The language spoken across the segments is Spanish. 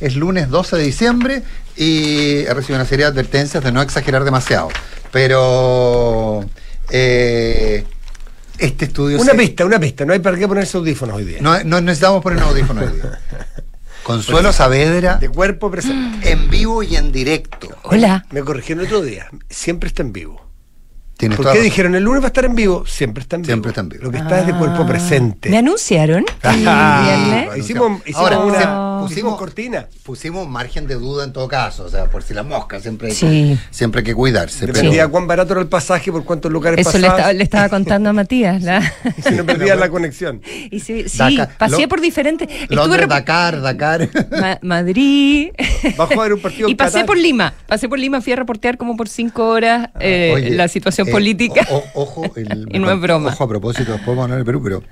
es lunes 12 de diciembre y he recibido una serie de advertencias de no exagerar demasiado. Pero eh, este estudio... Una se- pista, una pista. No hay para qué ponerse audífonos hoy día. No, no necesitamos poner audífonos hoy día. Consuelo Saavedra De cuerpo presente. en vivo y en directo. Hola. Me corrigieron el otro día. Siempre está en vivo. Tienes ¿Por qué razón. dijeron el lunes va a estar en vivo? Siempre está en vivo. Siempre está en vivo. Lo que está es de cuerpo Ah, presente. ¿Me anunciaron? el viernes? hicimos, hicimos Ahora, una pusimos- pusimos cortina. Pusimos margen de duda en todo caso, o sea, por si las moscas, siempre hay, Sí. siempre hay que cuidarse. pero- Dependía cuán barato era el pasaje, por cuántos lugares Eso le estaba, le estaba contando a Matías. la- Si no perdías la conexión. y sí, sí, pasé Lo- por diferentes. Londres, rep- Dakar, Dakar. Ma- Madrid. Bajó a ver un partido y pasé Qatar. por Lima. Pasé por Lima, fui a reportear como por cinco horas eh, Oye, la situación eh, política. o- o- ojo, el- Y no es broma. Ojo a propósito, después vamos a hablar del Perú, pero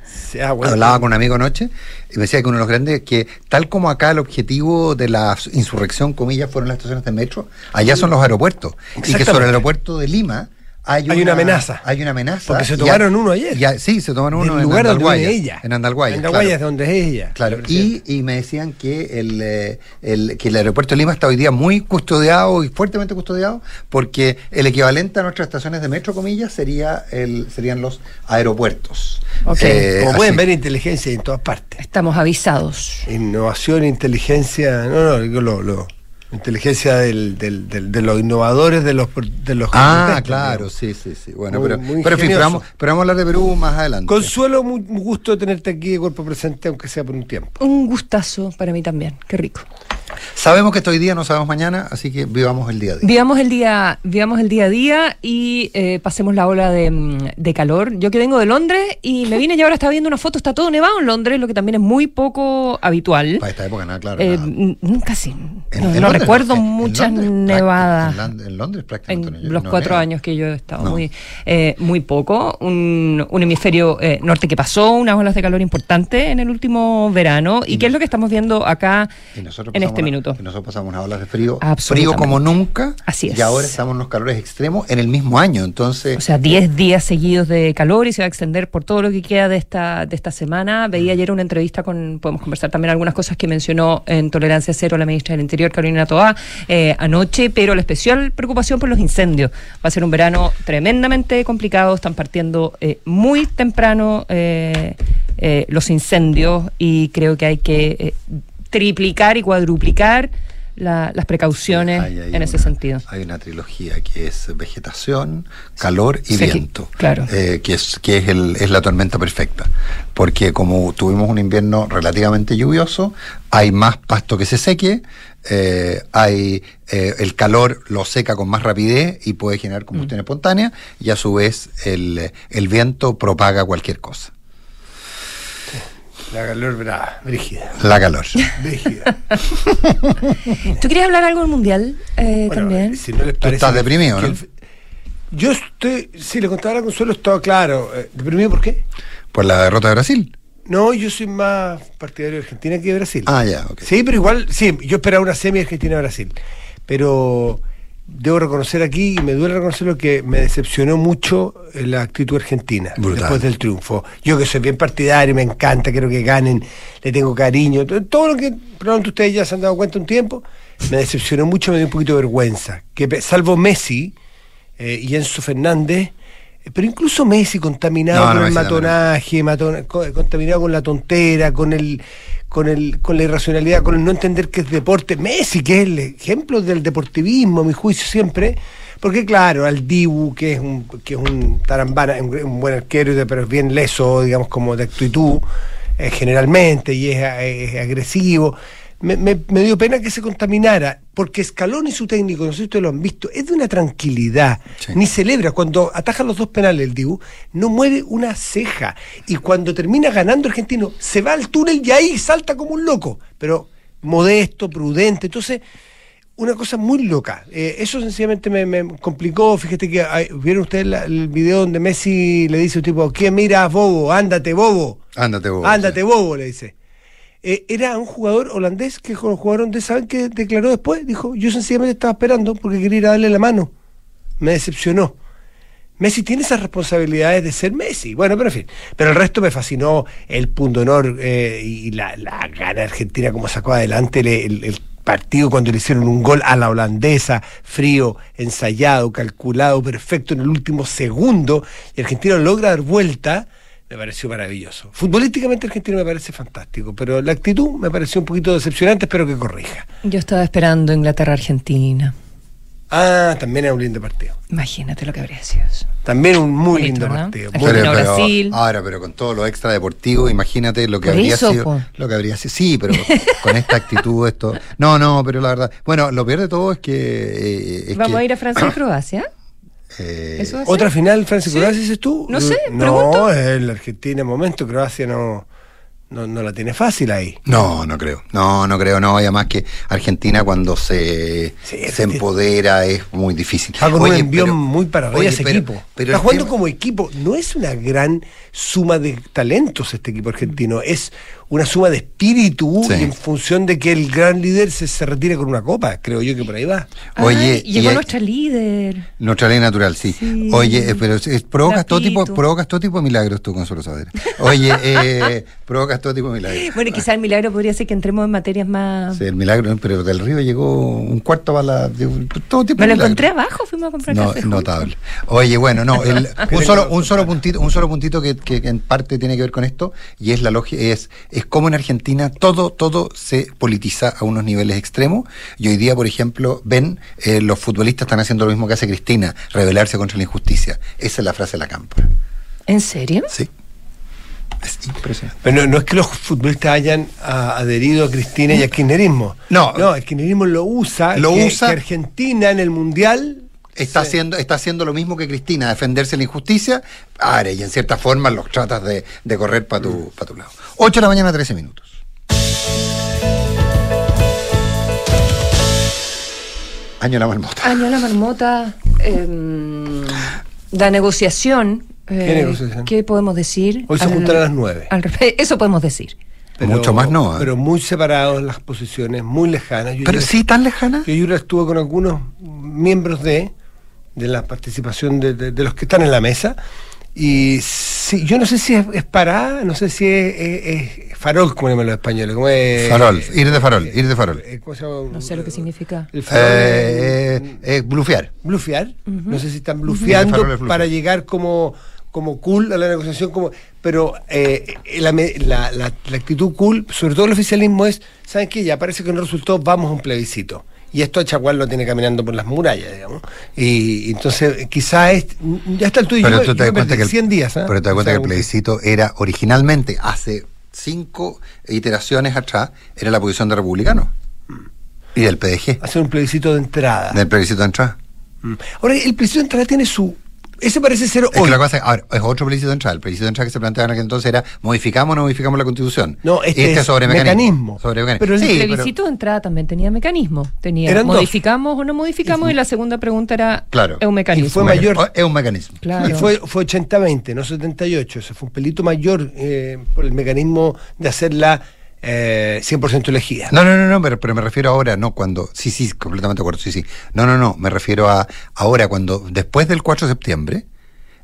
ah, bueno. hablaba con un amigo anoche y me decía que uno de los grandes, que tal como acá el objetivo de la insurrección, comillas, fueron las estaciones de metro, allá son los aeropuertos. Y que sobre el aeropuerto de Lima hay, Hay una amenaza. Hay una amenaza. Porque se tomaron uno ayer. y sí, se tomaron uno en lugar donde Andalguaya. ella. En Andalguaya. Andalguaya claro. es donde es ella. Claro, la y, y me decían que el, eh, el- que el aeropuerto de Lima está hoy día muy custodiado y fuertemente custodiado porque el equivalente a nuestras estaciones de metro, comillas, sería el, serían los aeropuertos. Ok. Eh, Como pueden ver, inteligencia en todas partes. Estamos avisados. Innovación, inteligencia, no, no, lo, lo- inteligencia del, del- del- de los innovadores, de los de los que Ah, claro, sí, sí, sí. Bueno, Muy- pero, muy pero en fin, pero vamos, pero vamos a hablar de Perú más adelante. Consuelo, muy, muy gusto tenerte aquí de cuerpo presente, aunque sea por un tiempo. Un gustazo para mí también. Qué rico. Sabemos que estoy día, no sabemos mañana, así que vivamos el día a día. Vivamos el día, vivamos el día a día y eh, pasemos la ola de, mm, de calor. Yo que vengo de Londres y me vine y ahora estaba viendo una foto, está todo nevado en Londres, lo que también es muy poco habitual. Para esta época, nada, claro. Eh, nada. casi. En- no en no Londres, recuerdo en- muchas Londres, nevadas. En, Lond- en Londres prácticamente En no- los no cuatro neva. años que yo he estado, muy, eh, muy poco. Un, un hemisferio eh, norte que pasó, unas olas de calor importantes en el último verano. ¿Y, Y qué es lo que estamos viendo acá en este una- minuto? y nosotros pasamos unas olas de frío, frío como nunca. Así es. Y ahora estamos en los calores extremos en el mismo año. Entonces, O sea, 10 días seguidos de calor y se va a extender por todo lo que queda de esta, de esta semana. Veía ayer una entrevista con, podemos conversar también algunas cosas que mencionó en Tolerancia Cero la ministra del Interior, Carolina Toá, eh, anoche, pero la especial preocupación por los incendios. Va a ser un verano tremendamente complicado, están partiendo eh, muy temprano eh, los incendios y creo que hay que triplicar y cuadruplicar la- las precauciones hay- hay en ese sentido. Hay una trilogía que es vegetación, calor y Sí, viento. claro. Eh, que es, que es, el- es la tormenta perfecta. Porque como tuvimos un invierno relativamente lluvioso, hay más pasto que se seque, eh, hay eh, el calor lo seca con más rapidez y puede generar combustión espontánea, y a su vez el, el viento propaga cualquier cosa. La calor brava, brígida. La calor. Brígida. ¿Tú querías hablar algo del mundial eh, Bueno, también? si no les Tú parece estás deprimido, ¿no? el- yo estoy, si le contaba a Consuelo, estaba claro. eh, ¿Deprimido por qué? Por la derrota de Brasil. No, yo soy más partidario de Argentina que de Brasil. Ah, ya, ok. Sí, pero igual, sí, yo esperaba una semi Argentina-Brasil. Pero debo reconocer aquí, y me duele reconocerlo, que me decepcionó mucho eh, la actitud argentina Brutal. después del triunfo. Yo que soy bien partidario, me encanta, quiero que ganen, le tengo cariño, to- todo lo que probablemente ustedes ya se han dado cuenta un tiempo, me decepcionó mucho, me dio un poquito de vergüenza. Que salvo Messi eh, y Enzo Fernández, pero incluso Messi contaminado No, con no, el Messi matonaje, matona- co- contaminado con la tontera, con el con el con la irracionalidad, con el no entender que es deporte. Messi, que es el ejemplo del deportivismo, a mi juicio siempre, porque claro, al Dibu, que es un que es un tarambana, un, un buen arquero, pero es bien leso, digamos como de actitud eh, generalmente y es, es agresivo. Me, me- me dio pena que se contaminara, porque Scaloni y su técnico, no sé si ustedes lo han visto, es de una tranquilidad. Sí. Ni celebra. Cuando atajan los dos penales el Dibu, no mueve una ceja. Y cuando termina ganando Argentino, se va al túnel y ahí salta como un loco. Pero modesto, prudente. Entonces, una cosa muy loca. Eh, eso sencillamente me, me complicó. Fíjate que hay- vieron ustedes la- el video donde Messi le dice a un tipo, ¿quién miras, bobo? Ándate, bobo. Ándate vos. Ándate, sí. bobo, le dice. Eh, era un jugador holandés que con el jugador holandés, ¿saben qué declaró después? Dijo, yo sencillamente estaba esperando porque quería ir a darle la mano. Me decepcionó. Messi tiene esas responsabilidades de ser Messi. Bueno, pero en fin. Pero el resto me fascinó el punto honor eh, y la, la gana argentina como sacó adelante el, el- el partido cuando le hicieron un gol a la holandesa, frío, ensayado, calculado, perfecto en el último segundo, y Argentina logra dar vuelta, me pareció maravilloso. Futbolísticamente Argentina me parece fantástico, pero la actitud me pareció un poquito decepcionante, espero que corrija. Yo estaba esperando Inglaterra-Argentina. Ah, también era un lindo partido. Imagínate lo que habría sido eso. También un muy Bonito, lindo ¿no? partido. Muy- Pero- pero- Brasil. ahora, pero con todo lo extra deportivo, imagínate lo que Por habría eso, sido. po. Lo que habría sido. Sí, pero con esta actitud, esto. No, no, pero la verdad. Bueno, lo peor de todo es que. eh, es Vamos que, a ir a Francia y Croacia. Eh. ¿Otra final, Francia y Sí. Croacia, dices tú? No sé, No, pregunto. es la Argentina en momento, Croacia no, no, no la tiene fácil ahí. No, no creo. No, no creo. No, y además que Argentina cuando se, Sí, se empodera es muy difícil. Con un envión pero- muy para arriba oye, ese pero- equipo. pero Está jugando tema- como equipo. No es una gran suma de talentos este equipo argentino. Es una suma de espíritu Sí. en función de que el gran líder se, se retire con una copa. Creo yo que por ahí va. Oye, llegó y- nuestra líder. Nuestra ley natural, sí. Sí. Oye, eh, pero es- provocas todo, tipo, provocas todo tipo de milagros tú, Consuelo Saavedra. Oye, eh, provocas todo tipo de milagros. Bueno, quizá el milagro podría ser que entremos en materias más. Sí, el milagro, pero del río llegó un cuarto para la. de- todo tipo Me de lo encontré abajo, fuimos a comprar No, café. notable. Oye, bueno, no, el- un solo, un solo puntito, un solo puntito que, que en parte tiene que ver con esto, y es la lógica, es, es como en Argentina todo, todo se politiza a unos niveles extremos. Y hoy día, por ejemplo, ven, eh, los futbolistas están haciendo lo mismo que hace Cristina, rebelarse contra la injusticia. Esa es la frase de la campa. ¿En serio? Sí. Es impresionante. Pero no, no es que los futbolistas hayan ah, adherido a Cristina y al kirchnerismo. No. No, el kirchnerismo lo usa. Lo que, usa- que Argentina en el Mundial... Está, haciendo, está haciendo lo mismo que Cristina, defenderse de la injusticia, ahora, y en cierta forma los tratas de, de correr para tu, pa' tu lado. 8 de la mañana, 13 minutos. Año la marmota. Año la marmota. em, la negociación. Eh, ¿Qué negociación? ¿Qué podemos decir? Hoy se juntan a las nueve. al Eso podemos decir. Mucho más no, ¿eh? Pero muy separados las posiciones, muy lejanas. Yo Pero sí, tan lejana. Yo, yo estuve con algunos miembros de, de la participación de, de- de los que están en la mesa. Y sí, yo no sé si es, es parada, no sé si es, es- es farol, como llaman los españoles. como es- Farol, ir de farol, ir de farol. eh, ¿cómo se llama? No sé lo que significa. El farol Eh, es- eh, eh, blufear. blufear. No sé si están blufeando para llegar como, como cool a la negociación, como pero eh, la, la- la- la actitud cool, sobre todo el oficialismo, es, ¿saben qué? Ya parece que no resultó, vamos a un plebiscito. Y esto a Chaguán lo tiene caminando por las murallas, digamos. Y, y entonces, quizás es, ya está el tuyo. Pero yo, tú te das cuenta que el, 100 días. ¿ah? pero te das O cuenta sea, que el plebiscito era originalmente, hace cinco iteraciones atrás, era la posición de republicanos y del PDG, Hacer un plebiscito de entrada. del plebiscito de entrada. Mm. Ahora, el plebiscito de entrada tiene su... Ese parece ser Es que hoy. la cosa, ahora, es otro plebiscito de entrada. El plebiscito de entrada que se planteaba en aquel entonces era modificamos o no modificamos la constitución. No, este es sobre mecanismo. mecanismo. Sobre mecanismo. Pero el Sí, El pero- plebiscito de entrada también tenía mecanismo. Tenía Eran dos. modificamos o no modificamos y la segunda pregunta era Claro. es un mecanismo. Y fue mayor. Es un mecanismo. Claro. Y fue, fue 80-20, no 78. Ese fue un pelito mayor eh, por el mecanismo de hacerla eh, 100% elegida. No, no, no, no, pero, pero me refiero ahora, no cuando. Sí, sí, completamente de acuerdo, sí, sí. No, no, no, me refiero a ahora cuando, después del 4 de septiembre,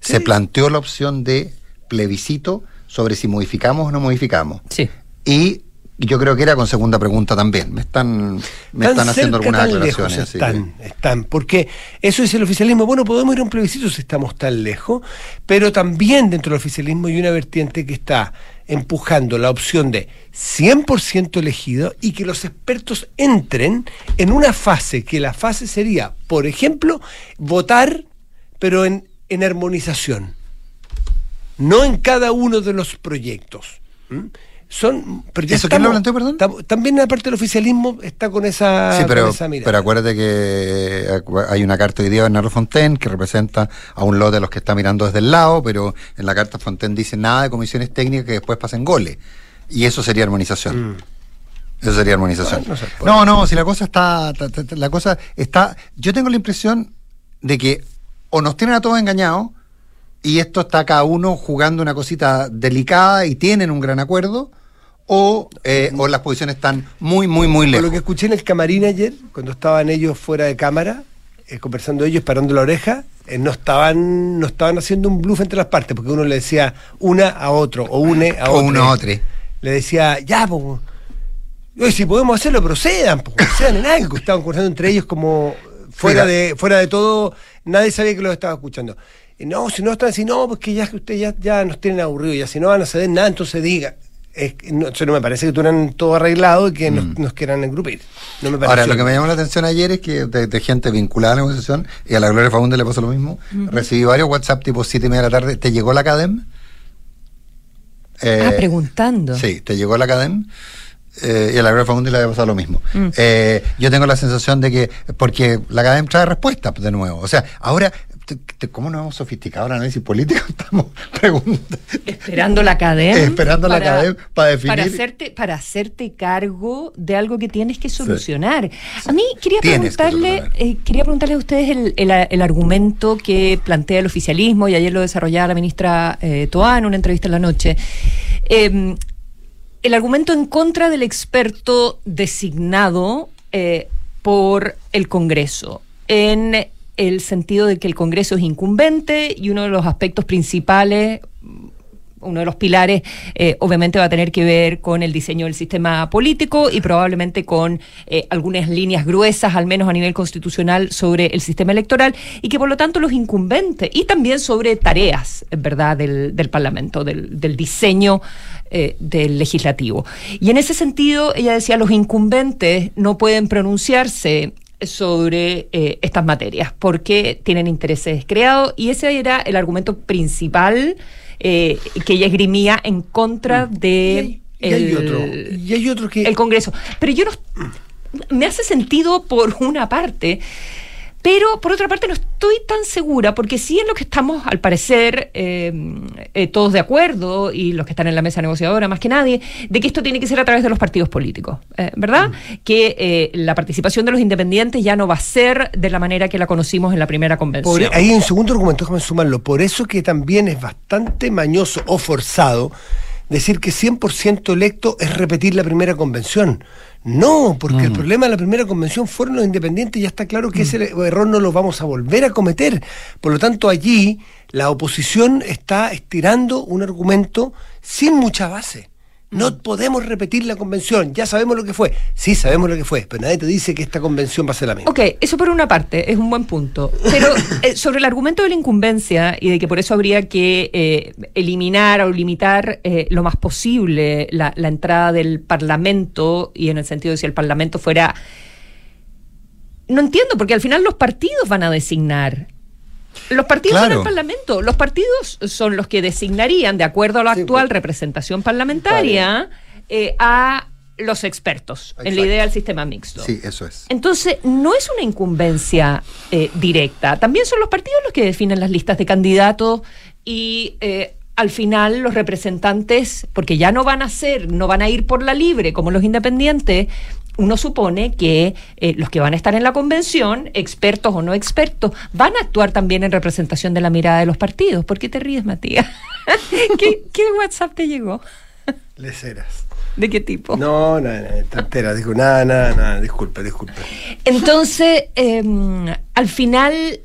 se planteó la opción de plebiscito sobre si modificamos o no modificamos. Sí. Y yo creo que era con segunda pregunta también. Me están, me Tan están haciendo algunas tan aclaraciones. lejos están, que- están, porque eso es el oficialismo. Bueno, podemos ir a un plebiscito si estamos tan lejos, pero también dentro del oficialismo hay una vertiente que está empujando la opción de 100% elegido y que los expertos entren en una fase, que la fase sería, por ejemplo, votar, pero en, en armonización, no en cada uno de los proyectos. Son, pero ya ¿Eso quién lo estamos- planteó, perdón? tam- También la parte del oficialismo está con esa, Sí, pero, con esa mirada. pero acuérdate que eh, hay una carta hoy día de Bernardo Fontaine que representa a un lote de los que está mirando desde el lado, pero en la carta Fontaine dice nada de comisiones técnicas que después pasen goles. Y eso sería armonización. Mm. Eso sería armonización. No puede. No, no, si la cosa está, la cosa está, yo tengo la impresión de que o nos tienen a todos engañados y esto está cada uno jugando una cosita delicada y tienen un gran acuerdo, o, eh, o las posiciones están muy, muy, muy Por lejos. lo que escuché en el camarín ayer, cuando estaban ellos fuera de cámara, eh, conversando ellos, parando la oreja, eh, no estaban no estaban haciendo un bluff entre las partes, porque uno le decía una a otro, o une a O otro. uno a otro. Le decía, ya, po, Oye, si podemos hacerlo, procedan, procedan en algo. Estaban conversando entre ellos como fuera Mira. de, fuera de todo, nadie sabía que los estaba escuchando. Y no, si no están así, no, porque ya que ustedes ya, ya nos tienen aburridos, ya si no van a ceder nada, entonces diga. Es que no, eso no me parece que tuvieran todo arreglado y que nos, nos quieran engrupir. No me parece. Mm. Ahora, lo que me llamó la atención ayer es que de, de gente vinculada a la negociación, y a la Gloria Faunde le pasó lo mismo, recibí varios WhatsApp tipo 7 y media de la tarde, ¿te llegó la CADEM? Eh, ah, preguntando. Sí, te llegó la CADEM. eh, y a la Gloria Faunde le había pasado lo mismo. Mm. Eh, yo tengo la sensación de que, porque la CADEM trae respuestas de nuevo. O sea, ahora, ¿cómo no hemos sofisticado el análisis político? Estamos preguntando. Esperando la cadena. Esperando la cadena para definir. Para hacerte, para hacerte cargo de algo que tienes que solucionar. A mí quería Tienes preguntarle, eh, quería preguntarle a ustedes el, el- el argumento que plantea el oficialismo, y ayer lo desarrollaba la ministra eh, Toá en una entrevista en la noche. Eh, el argumento en contra del experto designado eh, por el Congreso, en el sentido de que el Congreso es incumbente y uno de los aspectos principales, uno de los pilares, eh, obviamente va a tener que ver con el diseño del sistema político y probablemente con eh, algunas líneas gruesas, al menos a nivel constitucional, sobre el sistema electoral y que por lo tanto los incumbentes y también sobre tareas, ¿verdad?, del, del Parlamento, del, del diseño eh, del legislativo. Y en ese sentido, ella decía, los incumbentes no pueden pronunciarse sobre eh, estas materias porque tienen intereses creados y ese era el argumento principal eh, que ella esgrimía en contra Y de hay, y hay el- otro. Y hay otro que. el Congreso. Pero yo no. Me hace sentido por una parte, pero por otra parte no estoy tan segura, porque sí en lo que estamos, al parecer, eh, eh, todos de acuerdo, y los que están en la mesa negociadora más que nadie, de que esto tiene que ser a través de los partidos políticos, eh, ¿verdad? Que eh, la participación de los independientes ya no va a ser de la manera que la conocimos en la primera convención. Por- hay un segundo argumento, déjame sumarlo. Por eso que también es bastante mañoso o forzado decir que 100% electo es repetir la primera convención. No, porque el problema de la primera convención fueron los independientes y ya está claro que ese error no lo vamos a volver a cometer. Por lo tanto, allí la oposición está estirando un argumento sin mucha base. No podemos repetir la convención, ya sabemos lo que fue. Sí, sabemos lo que fue, pero nadie te dice que esta convención va a ser la misma. Ok, eso por una parte es un buen punto. Pero eh, sobre el argumento de la incumbencia y de que por eso habría que eh, eliminar o limitar eh, lo más posible la, la entrada del Parlamento y en el sentido de si el Parlamento fuera... No entiendo, porque al final los partidos van a designar. Los partidos Claro. son el Parlamento. Los partidos son los que designarían, de acuerdo a la Sí, actual pues. representación parlamentaria, eh, a los expertos en la idea del sistema mixto. Sí, eso es. Entonces, no es una incumbencia eh, directa. También son los partidos los que definen las listas de candidatos y eh, al final los representantes, porque ya no van a ser, no van a ir por la libre como los independientes, uno supone que eh, los que van a estar en la convención, expertos o no expertos, van a actuar también en representación de la mirada de los partidos. ¿Por qué te ríes, Matías? ¿Qué, qué WhatsApp te llegó? Leceras. ¿De qué tipo? No, no, no, dijo, nada, nada, nada, disculpe, disculpe. Entonces, eh, al final,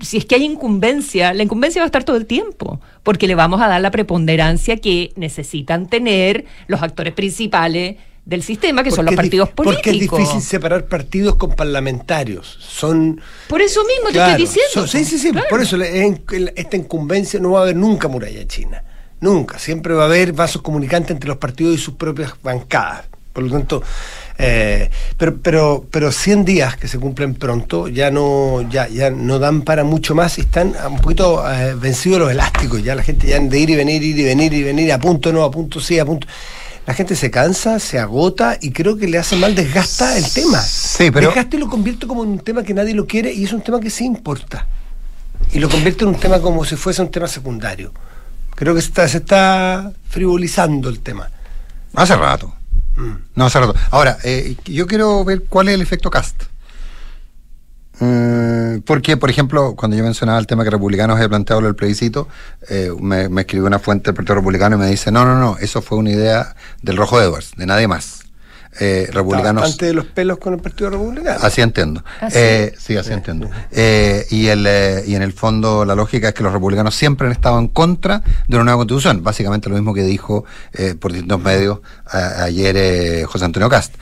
si es que hay incumbencia, la incumbencia va a estar todo el tiempo, porque le vamos a dar la preponderancia que necesitan tener los actores principales del sistema, que son los partidos políticos. Porque es difícil separar partidos con parlamentarios. Son. Por eso mismo te estoy diciendo. son- sí, sí, sí. Claro. Por eso le- en- en esta incumbencia no va a haber nunca muralla china. Nunca. Siempre va a haber vasos comunicantes entre los partidos y sus propias bancadas. Por lo tanto, eh, pero, pero, pero 100 días que se cumplen pronto ya no, ya, ya no dan para mucho más y están un poquito eh, vencidos los elásticos. Ya la gente ya de ir y venir, ir y venir, ir y venir, a punto no, a punto sí, a punto. La gente se cansa, se agota y creo que le hace mal, desgasta el tema. Sí, pero- Desgasta y lo convierte como en un tema que nadie lo quiere y es un tema que sí importa. Y lo convierte en un tema como si fuese un tema secundario. Creo que se está, se está frivolizando el tema. Hace rato. Mm. No, hace rato. Ahora, eh, yo quiero ver cuál es el efecto cast. Mm, porque, por ejemplo, cuando yo mencionaba el tema que republicanos había planteado del plebiscito, eh, me, me escribió una fuente del Partido Republicano y me dice, no, no, no, eso fue una idea del Rojo Edwards, de nadie más. eh, republicanos. Bastante de los pelos con el Partido Republicano. Así entiendo. ¿Ah, sí? Eh, sí, así entiendo. Eh, y, el, eh, y en el fondo la lógica es que los republicanos siempre han estado en contra de una nueva constitución. Básicamente lo mismo que dijo eh, por distintos medios a- ayer eh, José Antonio Cast.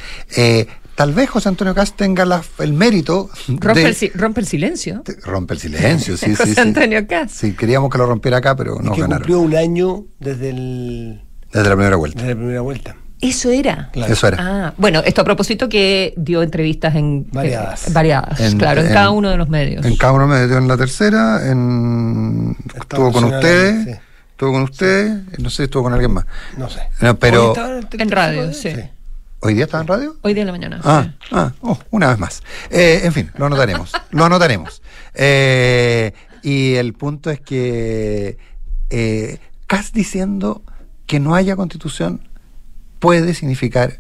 Eh, tal vez José Antonio Cast tenga la- el mérito Rompe, de... el, si- rompe el silencio. de- Rompe el silencio, sí, sí, José sí. Antonio Cast. Sí, queríamos que lo rompiera acá, pero Y no que ganaron. cumplió un año desde, el, Desde la primera vuelta. desde la primera vuelta. Eso era. Claro. Eso era. Ah, bueno, esto a propósito que dio entrevistas en Variadas. eh, variadas, En- claro, en, en- cada uno de los medios. En cada uno me metió en la tercera, en... estuvo con ustedes, sí. estuvo con ustedes, no sé si estuvo con alguien más. No sé. No, pero- En radio, radio, sí. ¿Hoy día estaba en radio? Hoy día en la mañana. Ah, sí. ah, oh, una vez más. Eh, en fin, lo anotaremos. lo anotaremos. Eh, y el punto es que eh, diciendo que no haya constitución puede significar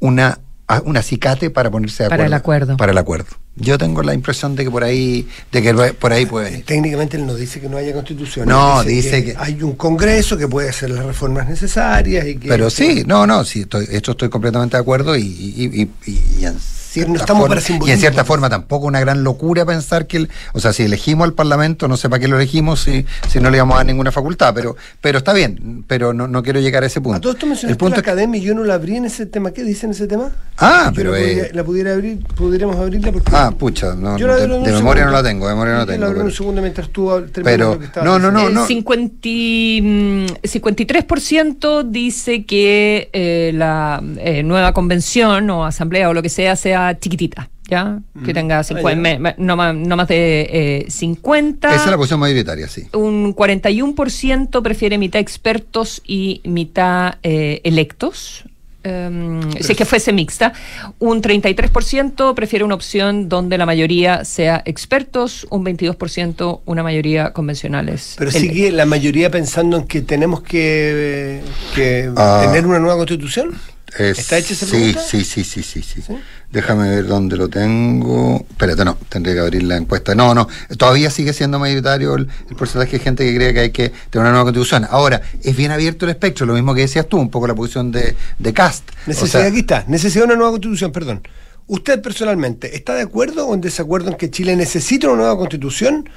una, un acicate para ponerse de Para acuerdo. el acuerdo. Para el acuerdo. Yo tengo la impresión de que por ahí, de que por ahí puede venir. Técnicamente él no dice que no haya constitución. No, dice que- hay un Congreso que puede hacer las reformas necesarias y que. Pero sí, no, no, sí, estoy, esto estoy completamente de acuerdo y, y- y- y- y en cierta no estamos forma, para y en cierta forma tampoco una gran locura pensar que, el- o sea, si elegimos al Parlamento, no sé para qué lo elegimos si, si no le íbamos a dar ninguna facultad, pero, pero está bien, pero no, no quiero llegar a ese punto. A todo esto mencionaste el punto la es que- academia y yo no la abrí en ese tema. ¿Qué dice en ese tema? Ah, Yo pero la, pudiera, eh, la pudiera abrir, pudiéramos abrirla porque. ah, pucha, no, Yo la de, de memoria no la tengo, de memoria no la Yo tengo. la abro en un pero- segundo mientras tú Pero- lo que estabas no, no, diciendo. no, El 50 y, mm, 53% dice que eh, la eh, nueva convención o asamblea o lo que sea sea chiquitita, ¿ya? Que tenga 50, Ah, ya. me- me- no, más, no más de eh, 50. Esa es la posición mayoritaria, sí. Un 41% prefiere mitad expertos y mitad eh, electos. em, si es que fuese mixta, un 33% prefiere una opción donde la mayoría sea expertos, un 22% una mayoría convencionales. Pero sigue la mayoría pensando en que tenemos que, que Ah. tener una nueva constitución. ¿Está hecha esa sí, pregunta? sí, sí, sí, sí, sí. ¿Sí? Déjame ver dónde lo tengo. Espérate, no, tendría que abrir la encuesta. No, no, todavía sigue siendo mayoritario el, el porcentaje de gente que cree que hay que tener una nueva constitución. Ahora, es bien abierto el espectro, lo mismo que decías tú, un poco la posición de, de Cast. O Necesidad, sea, aquí está, necesidad de una nueva constitución, perdón. ¿Usted personalmente está de acuerdo o en desacuerdo en que Chile necesita una nueva constitución?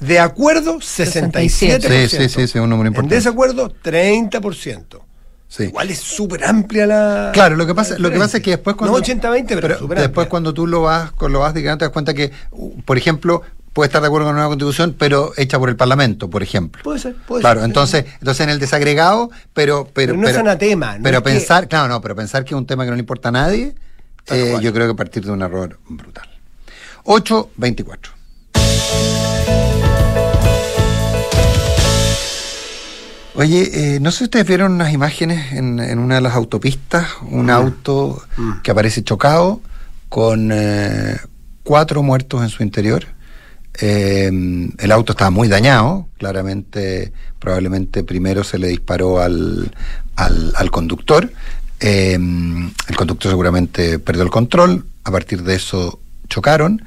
De acuerdo, 67%. Sí, sí, sí, sí, un número En importante. desacuerdo, 30%. Sí. Igual es súper amplia la. Claro, lo que pasa, lo que pasa es que después cuando No 80-20, pero, súper después amplia. cuando tú lo vas, lo vas digamos, te das cuenta que, por ejemplo, puede estar de acuerdo con una nueva constitución, pero hecha por el Parlamento, por ejemplo. Puede ser, puede Claro, ser. entonces, entonces en el desagregado, pero pero, Pero no es anatema, no pero es que- pensar, claro, no, pero pensar que es un tema que no le importa a nadie, eh, yo creo que partir de un error brutal. 8.24. Oye, eh, no sé si ustedes vieron unas imágenes en, en una de las autopistas, un auto Mm. que aparece chocado con eh, cuatro muertos en su interior. Eh, el auto estaba muy dañado, claramente, probablemente primero se le disparó al, al, al conductor. Eh, el conductor seguramente perdió el control, a partir de eso chocaron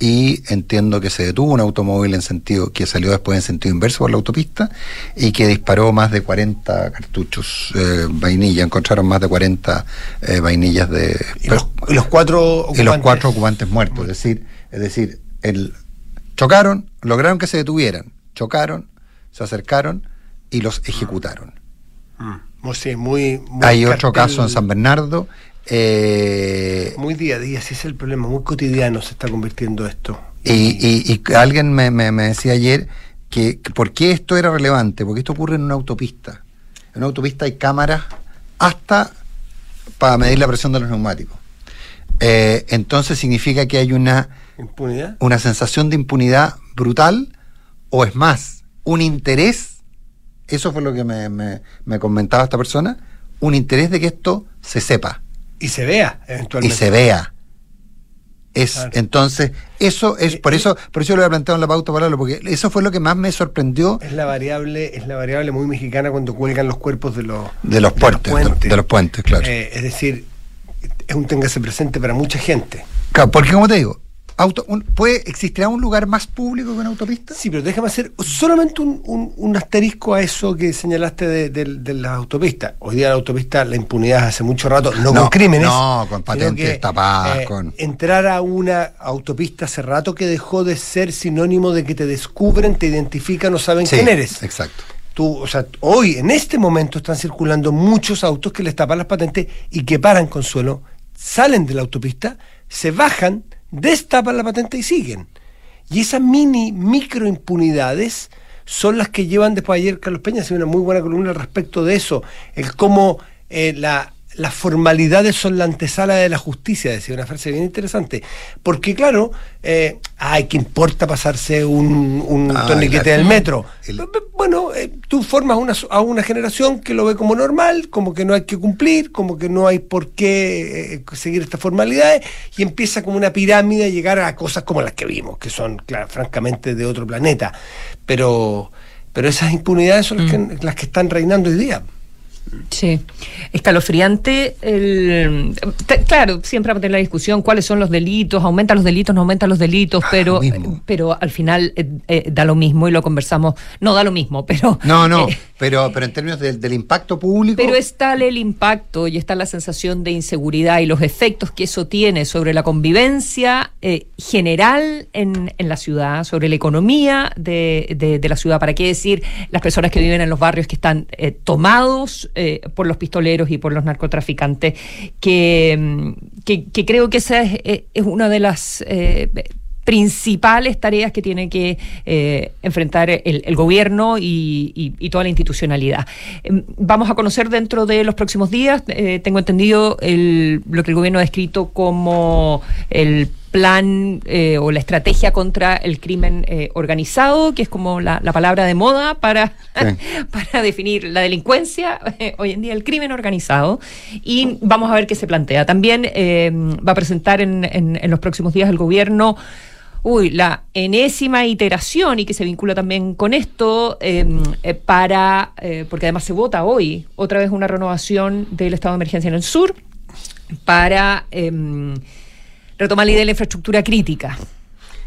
y entiendo que se detuvo un automóvil en sentido que salió después en sentido inverso por la autopista y que disparó más de 40 cartuchos eh, vainilla, encontraron más de 40 eh, vainillas de Y los, y los cuatro y los ocupantes. cuatro ocupantes muertos. Es decir, es decir, el, chocaron, lograron que se detuvieran, chocaron, se acercaron y los ejecutaron. Mm. Sí, muy, muy Hay otro cartel- caso en San Bernardo. Eh, Muy día a día, ese es el problema, muy cotidiano se está convirtiendo esto. y, y- y alguien me, me- me decía ayer que, que por qué esto era relevante, porque esto ocurre en una autopista. En una autopista hay cámaras hasta para medir la presión de los neumáticos. Eh, entonces significa que hay una ¿Impunidad? una sensación de impunidad brutal o es más, un interés, eso fue lo que me, me- me comentaba esta persona, un interés de que esto se sepa Y se vea, y eventualmente. se vea. Es, Claro. entonces, eso es, Y- por y- eso, por eso lo había planteado en la pauta para hablarlo, porque eso fue lo que más me sorprendió Es la variable, es la variable muy mexicana cuando cuelgan los cuerpos de los, de los puentes, de, puentes. de los puentes, claro. Eh, es decir, es un téngase presente para mucha gente. Claro, porque como te digo, auto, un- ¿puede, ¿existirá un lugar más público que una autopista? Sí, pero déjame hacer solamente un, un- un asterisco a eso que señalaste de, de- de las autopistas. Hoy día la autopista, la impunidad hace mucho rato, no, No, con crímenes. no, con patentes que, eh, tapadas, con- Entrar a una autopista hace rato que dejó de ser sinónimo de que te descubren, te identifican o saben Sí, quién eres. Exacto. Tú, o sea, hoy, en este momento, están circulando muchos autos que les tapan las patentes y que paran con suelo, salen de la autopista, se bajan, destapan la patente y siguen. Y esas mini, micro impunidades son las que llevan después ayer Carlos Peña hace una muy buena columna respecto de eso, el cómo eh, la, las formalidades son la antesala de la justicia, decía una frase bien interesante. Porque claro, eh, ay, ¿qué importa pasarse un, un Ah, torniquete del metro? el- Bueno, eh, tú formas una, a una generación que lo ve como normal, como que no hay que cumplir, como que no hay por qué eh, seguir estas formalidades, y empieza como una pirámide a llegar a cosas como las que vimos, que son, claro, francamente, de otro planeta. Pero, pero esas impunidades son las, que, las que están reinando hoy día. Sí, escalofriante. El, claro, siempre va a tener la discusión cuáles son los delitos, aumentan los delitos, no aumentan los delitos, pero, lo mismo. pero al final eh, eh, da lo mismo y lo conversamos. No da lo mismo, pero. No, no, eh, pero, pero en términos del- del impacto público. pero es tal el impacto y está la sensación de inseguridad y los efectos que eso tiene sobre la convivencia general en, en la ciudad, sobre la economía de, de- de la ciudad. ¿Para qué decir las personas que viven en los barrios que están eh, tomados eh, por los pistoleros y por los narcotraficantes? Que, mm, que, creo que esa es, eh, es una de las... eh, principales tareas que tiene que enfrentar el, el gobierno y, y- toda la institucionalidad. Em, Vamos a conocer dentro de los próximos días, tengo entendido, el- lo que el gobierno ha descrito como el plan eh, o la estrategia contra el crimen eh, organizado, que es como la, la palabra de moda para, Sí. para definir la delincuencia, eh, hoy en día el crimen organizado, y vamos a ver qué se plantea. También va a presentar en, en- en los próximos días el gobierno Uy, la enésima iteración y que se vincula también con esto eh, eh, para, eh, porque además se vota hoy otra vez una renovación del estado de emergencia en el sur para retomar la idea de la infraestructura crítica.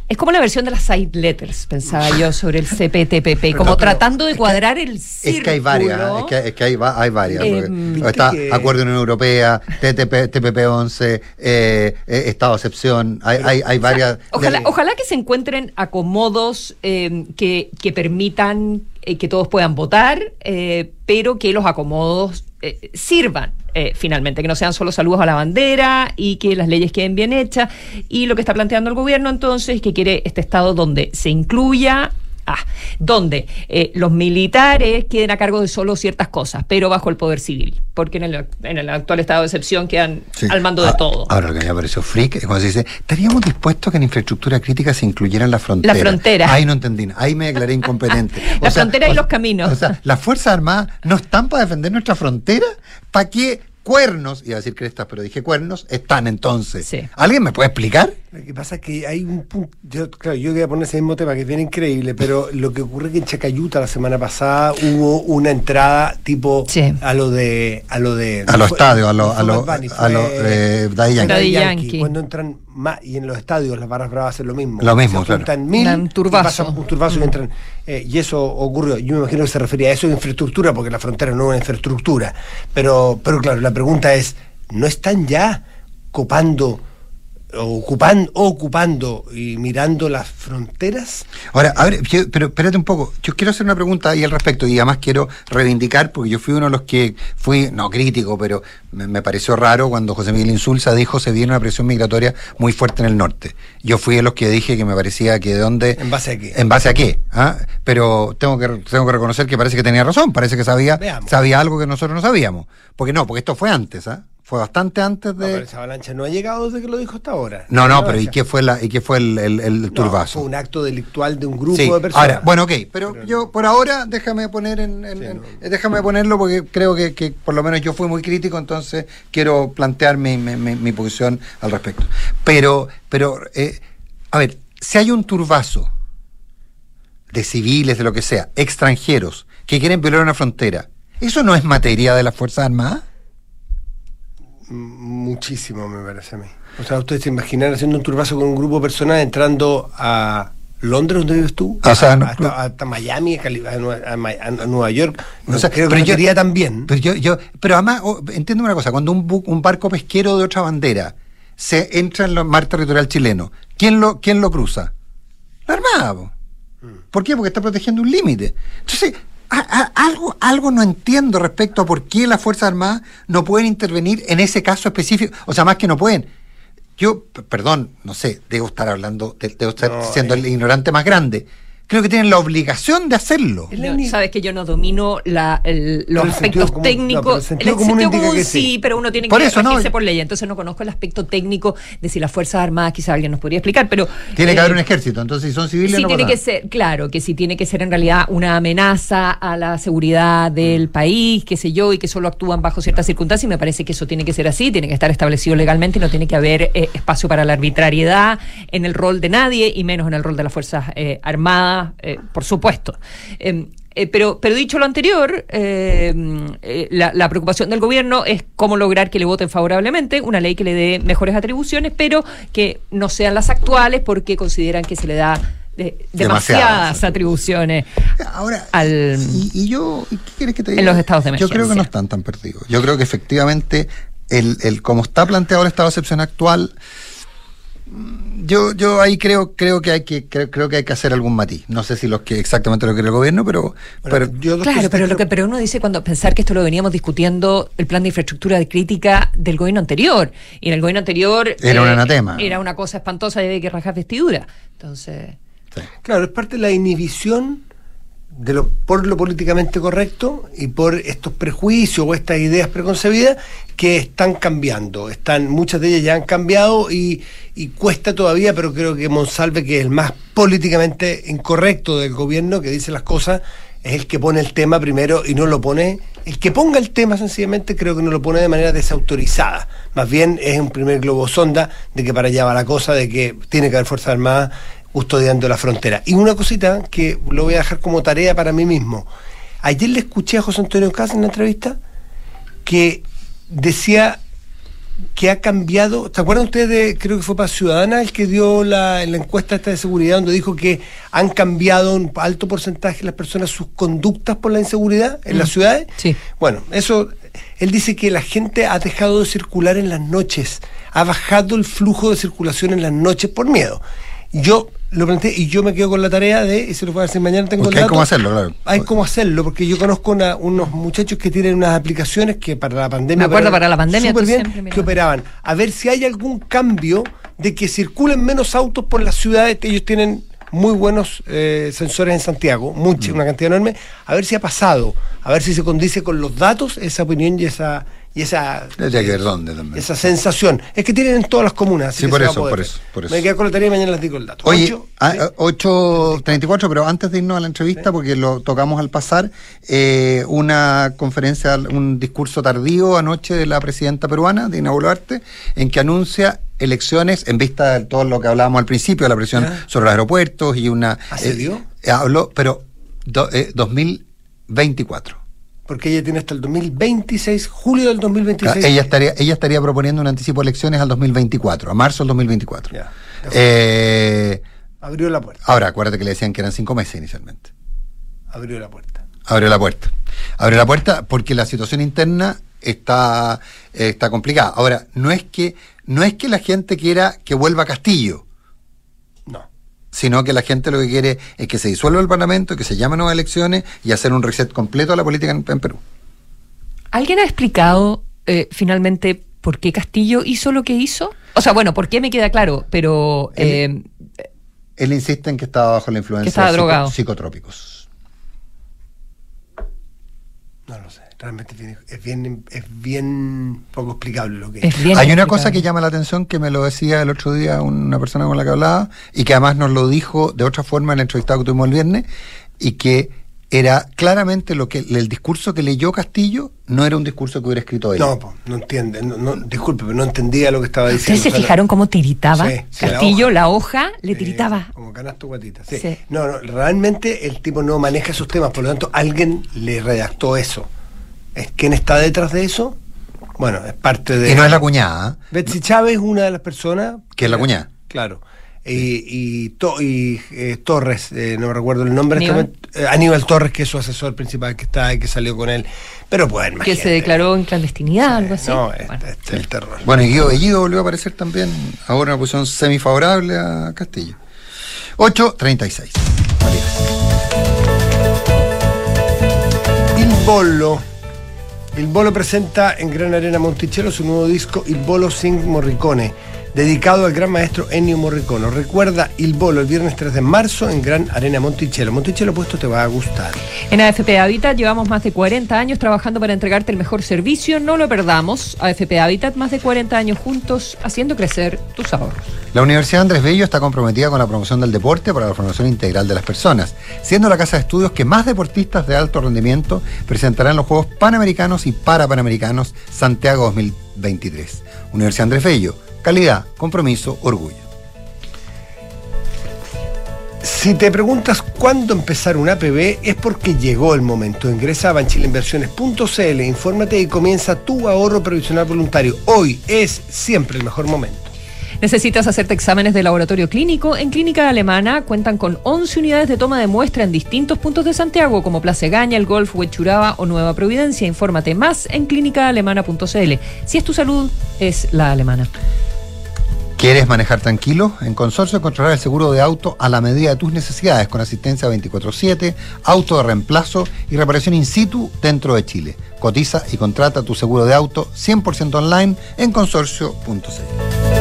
Es como la versión de las side letters, pensaba yo, sobre el CPTPP, como tratando de que- cuadrar el círculo. Es que hay varias, es que, es que hay, va- hay varias. Eh, viste está que- Acuerdo Unión Europea, TTP, TPP-11, eh, eh, Estado de excepción, hay, hay, hay varias. Ojalá, de- ojalá que se encuentren acomodos eh, que, que permitan eh, que todos puedan votar, eh, pero que los acomodos eh, sirvan eh, finalmente, que no sean solo saludos a la bandera y que las leyes queden bien hechas. Y lo que está planteando el gobierno entonces es que quiere este Estado donde se incluya Ah, donde eh, los militares queden a cargo de solo ciertas cosas, pero bajo el poder civil, porque en el, en el actual estado de excepción quedan Sí. al mando de Ah, todo. Ahora lo que me pareció freak es cuando se dice, estaríamos dispuestos a que en infraestructura crítica se incluyeran las fronteras. La frontera. Ahí no entendí, ahí me declaré incompetente. La frontera y los caminos. O sea, las Fuerzas Armadas no están para defender nuestra frontera. ¿Para qué cuernos, iba a decir crestas, pero dije cuernos, están entonces? Sí. ¿Alguien me puede explicar? Lo que pasa es que hay un punto, yo, claro, yo voy a poner ese mismo tema que es bien increíble, pero lo que ocurre es que en Chacayuta la semana pasada hubo una entrada tipo Sí. a lo de a lo de A los estadios, a los a los a eh, Daddy Yankee. Daddy Yankee, Yankee. Cuando entran más, y en los estadios las barras bravas hacen lo mismo. Lo mismo, Se claro. mil Dan y turbazo. pasan un turbazo y entran. eh, y eso ocurrió. Yo me imagino que se refería a eso de infraestructura, porque la frontera no es una infraestructura. Pero, pero claro, la pregunta es, ¿no están ya copando, ocupando, ocupando y mirando las fronteras? Ahora, a ver, yo- pero espérate un poco. Yo quiero hacer una pregunta ahí al respecto y además quiero reivindicar, porque yo fui uno de los que fui, no crítico, pero me, me pareció raro cuando José Miguel Insulza dijo se viene una presión migratoria muy fuerte en el norte. Yo fui de los que dije que me parecía que de dónde... ¿En base a qué? ¿En base a qué? ¿Ah? Pero tengo que, tengo que reconocer que parece que tenía razón, parece que sabía, Veamos. sabía algo que nosotros no sabíamos. Porque no, porque esto fue antes, ¿ah? Fue bastante antes No, pero de... esa avalancha no ha llegado desde que lo dijo hasta ahora. No, no, pero ¿y qué fue, la, y qué fue el, el, el No, turbazo? fue un acto delictual de un grupo Sí, de personas. Ahora, bueno, ok, pero, Pero yo por ahora déjame poner en, en- Sí, en- no. eh, déjame ponerlo porque creo que, que por lo menos yo fui muy crítico, entonces quiero plantear mi, mi- mi- mi posición al respecto. Pero, pero, eh, a ver, si hay un turbazo de civiles, de lo que sea, extranjeros, que quieren violar una frontera, ¿eso no es materia de las Fuerzas Armadas? Muchísimo, me parece a mí. O sea, ustedes se imaginan haciendo un turbazo con un grupo de personas entrando a Londres, donde vives tú, o sea, hasta, hasta, Miami, a, Nueva York. No, o sea, creo pero que yo, también. Pero yo, yo, pero además, oh, entiendo una cosa, cuando un, bu, un barco pesquero de otra bandera se entra en el mar territorial chileno, ¿quién lo, quién lo cruza? La Armada. ¿Por qué? Porque está protegiendo un límite. Entonces, a, a, algo, algo no entiendo respecto a por qué las Fuerzas Armadas no pueden intervenir en ese caso específico. O sea, más que no pueden. Yo, perdón, no sé, debo estar hablando, debo estar siendo eh. el ignorante más grande creo que tienen la obligación de hacerlo. sabes que yo no domino la, los aspectos técnicos. el sentido, común, sí, pero uno tiene que regirse por ley. Entonces no conozco el aspecto técnico de si las Fuerzas Armadas, quizá alguien nos podría explicar, pero... Tiene que haber eh, un ejército, entonces si son civiles sí, tiene que ser, claro, que si tiene que ser en realidad una amenaza a la seguridad del mm. país, qué sé yo, y que solo actúan bajo ciertas circunstancias, y me parece que eso tiene que ser así, tiene que estar establecido legalmente y no tiene que haber eh, espacio para la arbitrariedad en el rol de nadie, y menos en el rol de las Fuerzas eh, Armadas eh, por supuesto. Em, eh, pero, pero dicho lo anterior, em, eh, la, preocupación del gobierno es cómo lograr que le voten favorablemente una ley que le dé mejores atribuciones, pero que no sean las actuales porque consideran que se le da demasiadas, atribuciones ahora al, y, yo ¿qué quieres que te diga? en los estados de emergencia. yo creo que no están tan perdidos yo creo que efectivamente el, el como está planteado el estado de excepción actual yo, yo ahí creo, creo que hay que, creo, que hay que hacer algún matiz. No sé si los que exactamente lo quiere el gobierno, pero, pero claro, pero lo que pero uno dice cuando pensar que esto lo veníamos discutiendo el plan de infraestructura de crítica del gobierno anterior y en el gobierno anterior era un eh, anatema, era una cosa espantosa y había que rajar vestidura. Entonces, claro, es parte de la inhibición de lo, por lo políticamente correcto y por estos prejuicios o estas ideas preconcebidas que están cambiando. Están, muchas de ellas ya han cambiado y, y cuesta todavía, pero creo que Monsalve, que es el más políticamente incorrecto del gobierno, que dice las cosas, es el que pone el tema primero y no lo pone. El que ponga el tema sencillamente creo que no lo pone de manera desautorizada. Más bien es un primer globo sonda de que para allá va la cosa, de que tiene que haber Fuerzas Armadas custodiando la frontera. Y una cosita que lo voy a dejar como tarea para mí mismo. Ayer le escuché a José Antonio Casa en una entrevista que decía que ha cambiado. ¿Se acuerdan ustedes de, creo que fue para Ciudadana el que dio la, la encuesta esta de seguridad, donde dijo que han cambiado un alto porcentaje las personas sus conductas por la inseguridad en las mm. ciudades? Sí. Bueno, eso, él dice que la gente ha dejado de circular en las noches, ha bajado el flujo de circulación en las noches por miedo. Yo lo planteé y yo me quedo con la tarea de, y se lo voy a decir mañana, tengo porque hay cómo hacerlo, claro. Hay cómo hacerlo, porque yo conozco unos muchachos que tienen unas aplicaciones que para la pandemia... Me acuerdo para, la pandemia bien, que operaban. A ver si hay algún cambio de que circulen menos autos por las ciudades, ellos tienen muy buenos eh, sensores en Santiago, mucha, mm. una cantidad enorme, a ver si ha pasado, a ver si se condice con los datos esa opinión y esa y esa esa sensación. Es que tienen en todas las comunas sí por eso, por eso, por eso. me quedo con la tarea y mañana les digo el dato. Oye 8.34 pero antes de irnos a la entrevista porque lo tocamos al pasar eh, una conferencia un discurso tardío anoche de la presidenta peruana Dina Boluarte en que anuncia elecciones en vista de todo lo que hablábamos al principio la presión sobre los aeropuertos y una ¿Ah, eh, habló pero 2024 porque ella tiene hasta el 2026, julio del 2026. ella estaría, ella estaría proponiendo un anticipo de elecciones al 2024, a marzo del 2024. eh, Abrió la puerta. Ahora, acuérdate que le decían que eran cinco meses inicialmente. Abrió la puerta. Abrió la puerta. Abrió la puerta porque la situación interna está, está complicada. Ahora, no es que, no es que la gente quiera que vuelva a Castillo sino que la gente lo que quiere es que se disuelva el Parlamento, que se llamen nuevas elecciones y hacer un reset completo a la política en, Perú. ¿Alguien ha explicado eh, finalmente por qué Castillo hizo lo que hizo? O sea, bueno, por qué me queda claro, pero... Él, eh, insiste en que estaba bajo la influencia de psicotrópicos. No lo sé realmente es bien, es bien poco explicable lo que es. Hay una cosa que llama la atención que me lo decía el otro día una persona con la que hablaba y que además nos lo dijo de otra forma en el entrevistado que tuvimos el viernes y que era claramente lo que el discurso que leyó Castillo no era un discurso que hubiera escrito él. No, no entiende, no, disculpe, pero no entendía lo que estaba diciendo. ¿Ustedes se fijaron cómo tiritaba? Castillo, la hoja, le tiritaba. como canasto guatita. Sí. No, no, realmente el tipo no maneja esos temas, por lo tanto alguien le redactó eso. ¿Quién está detrás de eso? Bueno, es parte de. Y no es la cuñada, ¿eh? Betsy Chávez es una de las personas. Que es la cuñada. Claro. Y, y, To- y, eh, Torres, eh, no me recuerdo el nombre. este Aníbal. momento, eh, Aníbal Torres, que es su asesor principal que está ahí, que salió con él. Pero bueno, Que se declaró en clandestinidad, algo así. No, este Bueno. es el terror. Bueno, y Guido Bellido volvió a aparecer también, ahora en una posición semifavorable a Castillo. 8.36. Matías. Il Bolo. Il Bolo presenta en Gran Arena Monticello su nuevo disco Il Bolo Sing Morricone, dedicado al gran maestro Ennio Morricone. Recuerda Il Bolo el viernes 3 de marzo en Gran Arena Monticello. Monticello puesto te va a gustar. En AFP Habitat llevamos más de 40 años trabajando para entregarte el mejor servicio. No lo perdamos. AFP Habitat, más de 40 años juntos haciendo crecer tus ahorros. La Universidad Andrés Bello está comprometida con la promoción del deporte para la formación integral de las personas, siendo la casa de estudios que más deportistas de alto rendimiento presentarán los Juegos Panamericanos y Parapanamericanos Santiago 2023. Universidad Andrés Bello, calidad, compromiso, orgullo. Si te preguntas cuándo empezar un APB, es porque llegó el momento. Ingresa a banchileinversiones.cl, infórmate y comienza tu ahorro previsional voluntario. Hoy es siempre el mejor momento. ¿Necesitas hacerte exámenes de laboratorio clínico? En Clínica Alemana cuentan con 11 unidades de toma de muestra en distintos puntos de Santiago, como Plaza Gaña, El Golf, Huechuraba o Nueva Providencia. Infórmate más en clínicaalemana.cl. Si es tu salud, es la alemana. ¿Quieres manejar tranquilo? En Consorcio encontrarás el seguro de auto a la medida de tus necesidades, con asistencia 24-7, auto de reemplazo y reparación in situ dentro de Chile. Cotiza y contrata tu seguro de auto 100% online en consorcio.cl.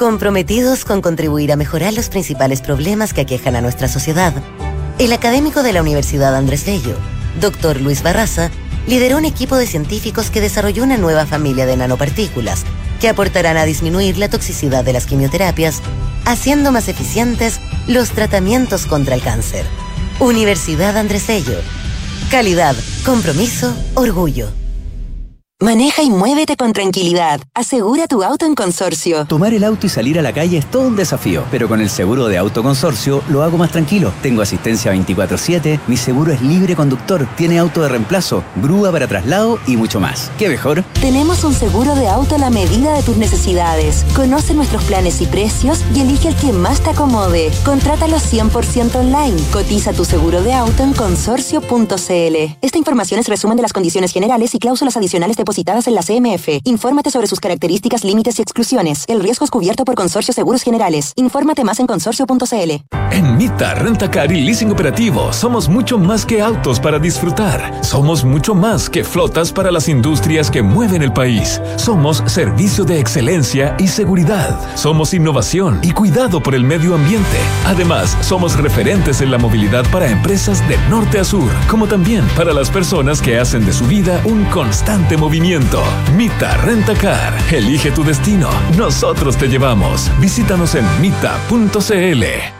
Comprometidos con contribuir a mejorar los principales problemas que aquejan a nuestra sociedad, el académico de la Universidad Andrés Bello, Dr. Luis Barraza, lideró un equipo de científicos que desarrolló una nueva familia de nanopartículas que aportarán a disminuir la toxicidad de las quimioterapias, haciendo más eficientes los tratamientos contra el cáncer. Universidad Andrés Bello. Calidad, compromiso, orgullo. Maneja y muévete con tranquilidad. Asegura tu auto en consorcio. Tomar el auto y salir a la calle es todo un desafío, pero con el seguro de auto consorcio lo hago más tranquilo. Tengo asistencia 24/7, mi seguro es libre conductor, tiene auto de reemplazo, grúa para traslado y mucho más. ¿Qué mejor? Tenemos un seguro de auto a la medida de tus necesidades. Conoce nuestros planes y precios y elige el que más te acomode. Contrátalo 100% online. Cotiza tu seguro de auto en consorcio.cl. Esta información es resumen de las condiciones generales y cláusulas adicionales depositadas en la CMF. Infórmate sobre sus características, límites y exclusiones. El riesgo es cubierto por Consorcio Seguros Generales. Infórmate más en consorcio.cl. En Mita Rentacar y Leasing Operativo somos mucho más que autos para disfrutar. Somos mucho más que flotas para las industrias que mueven el país. Somos servicio de excelencia y seguridad. Somos innovación y cuidado por el medio ambiente. Además, somos referentes en la movilidad para empresas de norte a sur, como también para las personas que hacen de su vida un constante movimiento. Mita Rentacar. Elige tu destino. Nosotros te llevamos. Visítanos en mita.cl.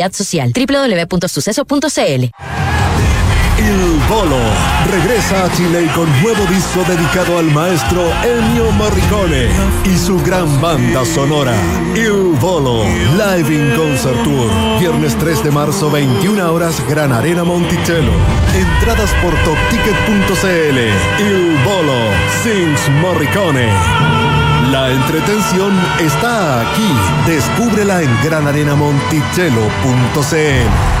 Social. www.suceso.cl Il Bolo regresa a Chile con nuevo disco dedicado al maestro Ennio Morricone y su gran banda sonora. Il Bolo Live in Concert Tour. Viernes 3 de marzo, 21 horas, Gran Arena Monticello. Entradas por topticket.cl. Il Bolo sings Morricone. La entretención está aquí. Descúbrela en granarenamonticello.cl.